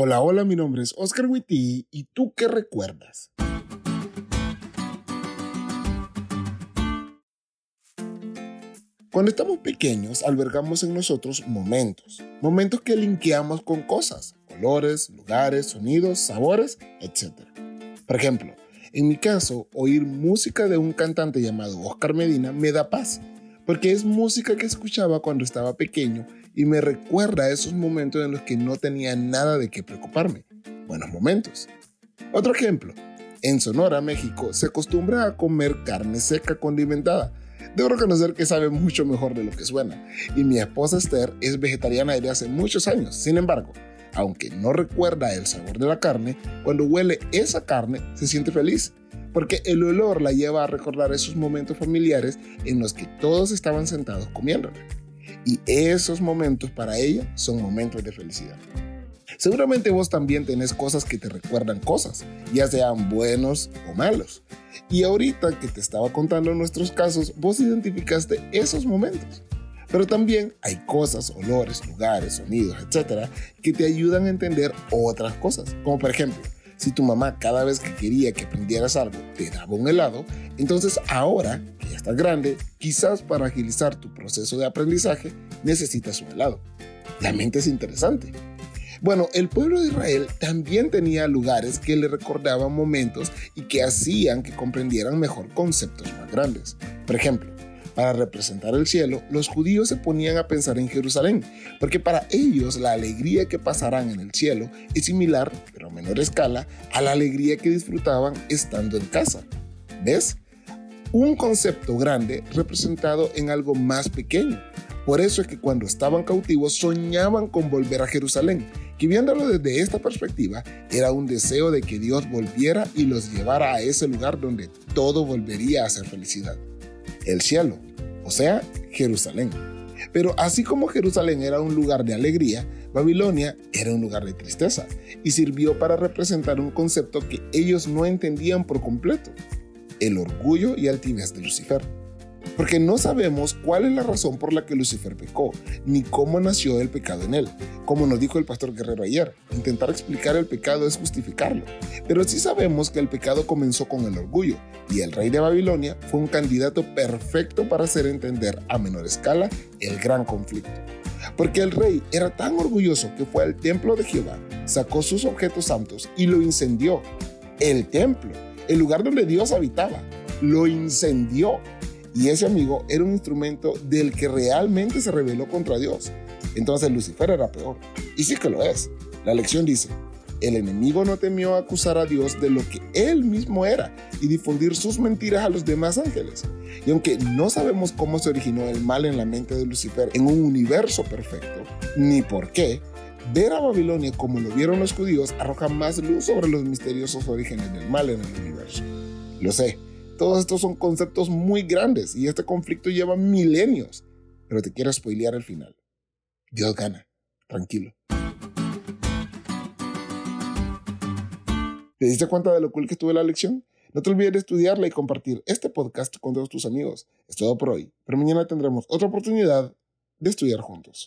Hola, hola, mi nombre es Oscar Witty y tú qué recuerdas? Cuando estamos pequeños albergamos en nosotros momentos, momentos que linkeamos con cosas, colores, lugares, sonidos, sabores, etc. Por ejemplo, en mi caso, oír música de un cantante llamado Oscar Medina me da paz, porque es música que escuchaba cuando estaba pequeño y me recuerda esos momentos en los que no tenía nada de qué preocuparme. Buenos momentos. Otro ejemplo. En Sonora, México, se acostumbra a comer carne seca condimentada. Debo reconocer que sabe mucho mejor de lo que suena. Y mi esposa Esther es vegetariana desde hace muchos años. Sin embargo, aunque no recuerda el sabor de la carne, cuando huele esa carne se siente feliz, porque el olor la lleva a recordar esos momentos familiares en los que todos estaban sentados comiendo. Y esos momentos para ella son momentos de felicidad. Seguramente vos también tenés cosas que te recuerdan cosas, ya sean buenos o malos. Y ahorita que te estaba contando nuestros casos, vos identificaste esos momentos. Pero también hay cosas, olores, lugares, sonidos, etcétera, que te ayudan a entender otras cosas. Como por ejemplo, si tu mamá cada vez que quería que aprendieras algo te daba un helado, entonces ahora que ya estás grande, quizás para agilizar tu proceso de aprendizaje necesitas un helado. La mente es interesante. Bueno, el pueblo de Israel también tenía lugares que le recordaban momentos y que hacían que comprendieran mejor conceptos más grandes. Por ejemplo, para representar el cielo, los judíos se ponían a pensar en Jerusalén, porque para ellos la alegría que pasarán en el cielo es similar, pero a menor escala, a la alegría que disfrutaban estando en casa. ¿Ves? Un concepto grande representado en algo más pequeño. Por eso es que cuando estaban cautivos soñaban con volver a Jerusalén, que viéndolo desde esta perspectiva era un deseo de que Dios volviera y los llevara a ese lugar donde todo volvería a ser felicidad. El cielo, o sea, Jerusalén. Pero así como Jerusalén era un lugar de alegría, Babilonia era un lugar de tristeza y sirvió para representar un concepto que ellos no entendían por completo, el orgullo y altivez de Lucifer. Porque no sabemos cuál es la razón por la que Lucifer pecó, ni cómo nació el pecado en él. Como nos dijo el pastor Guerrero ayer, intentar explicar el pecado es justificarlo. Pero sí sabemos que el pecado comenzó con el orgullo, y el rey de Babilonia fue un candidato perfecto para hacer entender a menor escala el gran conflicto. Porque el rey era tan orgulloso que fue al templo de Jehová, sacó sus objetos santos y lo incendió. El templo, el lugar donde Dios habitaba, lo incendió y ese amigo era un instrumento del que realmente se rebeló contra Dios. Entonces Lucifer era peor. Y sí que lo es. La lección dice, el enemigo no temió acusar a Dios de lo que él mismo era y difundir sus mentiras a los demás ángeles. Y aunque no sabemos cómo se originó el mal en la mente de Lucifer en un universo perfecto, ni por qué, ver a Babilonia como lo vieron los judíos arroja más luz sobre los misteriosos orígenes del mal en el universo. Lo sé, todos estos son conceptos muy grandes y este conflicto lleva milenios. Pero te quiero spoilear el final. Dios gana. Tranquilo. ¿Te diste cuenta de lo cool que estuvo la lección? No te olvides de estudiarla y compartir este podcast con todos tus amigos. Es todo por hoy, pero mañana tendremos otra oportunidad de estudiar juntos.